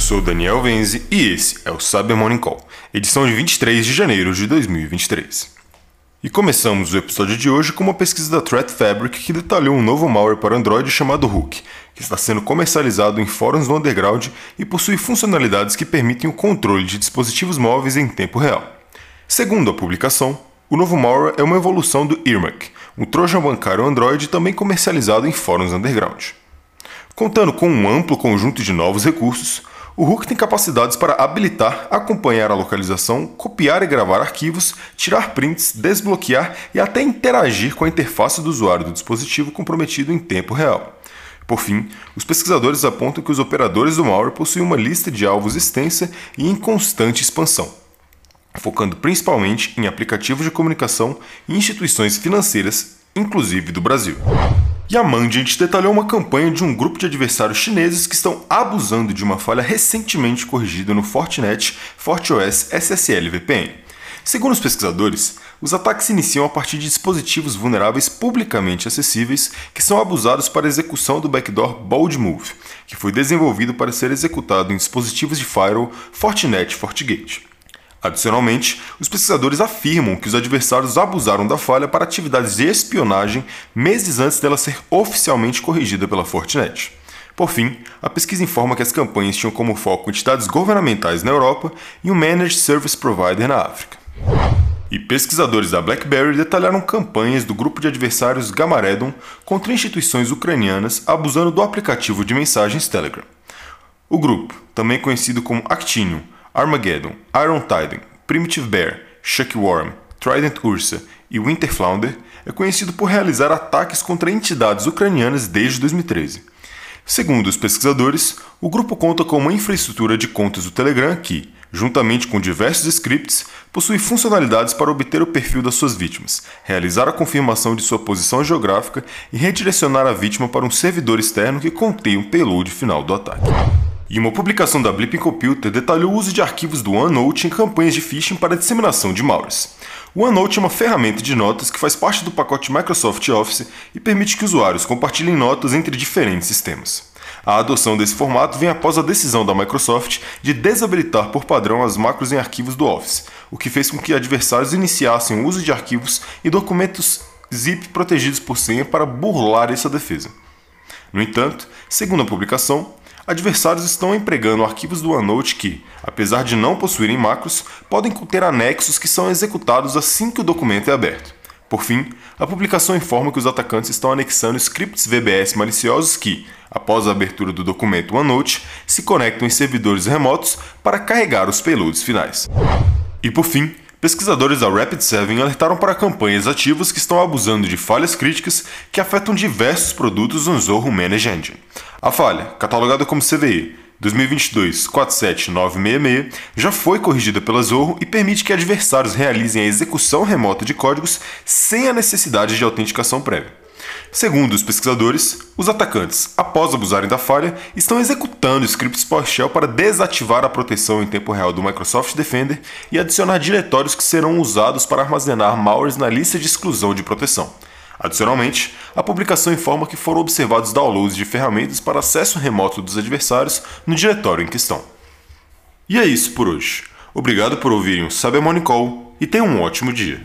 sou Daniel Venzi e esse é o Cyber Morning Call, edição de 23 de janeiro de 2023. E começamos o episódio de hoje com uma pesquisa da Threat Fabric que detalhou um novo malware para Android chamado Hook, que está sendo comercializado em fóruns no underground e possui funcionalidades que permitem o controle de dispositivos móveis em tempo real. Segundo a publicação, o novo malware é uma evolução do Irmak, um trojan bancário Android também comercializado em fóruns underground. Contando com um amplo conjunto de novos recursos, o Hook tem capacidades para habilitar, acompanhar a localização, copiar e gravar arquivos, tirar prints, desbloquear e até interagir com a interface do usuário do dispositivo comprometido em tempo real. Por fim, os pesquisadores apontam que os operadores do malware possuem uma lista de alvos extensa e em constante expansão, focando principalmente em aplicativos de comunicação e instituições financeiras, inclusive do Brasil. E a Mandiant detalhou uma campanha de um grupo de adversários chineses que estão abusando de uma falha recentemente corrigida no Fortinet FortiOS SSL VPN. Segundo os pesquisadores, os ataques se iniciam a partir de dispositivos vulneráveis publicamente acessíveis que são abusados para a execução do backdoor Bold Move, que foi desenvolvido para ser executado em dispositivos de firewall Fortinet FortiGate. Adicionalmente, os pesquisadores afirmam que os adversários abusaram da falha para atividades de espionagem meses antes dela ser oficialmente corrigida pela Fortinet. Por fim, a pesquisa informa que as campanhas tinham como foco entidades governamentais na Europa e um Managed Service Provider na África. E pesquisadores da BlackBerry detalharam campanhas do grupo de adversários Gamaredon contra instituições ucranianas abusando do aplicativo de mensagens Telegram. O grupo, também conhecido como Actinium, Armageddon, Iron Titan, Primitive Bear, Worm, Trident Ursa e Winter Flounder é conhecido por realizar ataques contra entidades ucranianas desde 2013. Segundo os pesquisadores, o grupo conta com uma infraestrutura de contas do Telegram que, juntamente com diversos scripts, possui funcionalidades para obter o perfil das suas vítimas, realizar a confirmação de sua posição geográfica e redirecionar a vítima para um servidor externo que contém o payload final do ataque. E uma publicação da Blipping Computer detalhou o uso de arquivos do OneNote em campanhas de phishing para disseminação de malwares. O OneNote é uma ferramenta de notas que faz parte do pacote Microsoft Office e permite que usuários compartilhem notas entre diferentes sistemas. A adoção desse formato vem após a decisão da Microsoft de desabilitar por padrão as macros em arquivos do Office, o que fez com que adversários iniciassem o uso de arquivos e documentos zip protegidos por senha para burlar essa defesa. No entanto, segundo a publicação, adversários estão empregando arquivos do OneNote que, apesar de não possuírem macros, podem conter anexos que são executados assim que o documento é aberto. Por fim, a publicação informa que os atacantes estão anexando scripts VBS maliciosos que, após a abertura do documento OneNote, se conectam em servidores remotos para carregar os payloads finais. E por fim, Pesquisadores da Rapid7 alertaram para campanhas ativas que estão abusando de falhas críticas que afetam diversos produtos no Zorro Manage Engine. A falha, catalogada como CVE 2022-47966, já foi corrigida pela Zorro e permite que adversários realizem a execução remota de códigos sem a necessidade de autenticação prévia. Segundo os pesquisadores, os atacantes, após abusarem da falha, estão executando scripts PowerShell para desativar a proteção em tempo real do Microsoft Defender e adicionar diretórios que serão usados para armazenar malwares na lista de exclusão de proteção. Adicionalmente, a publicação informa que foram observados downloads de ferramentas para acesso remoto dos adversários no diretório em questão. E é isso por hoje. Obrigado por ouvirem o Cyber Morning Call e tenham um ótimo dia.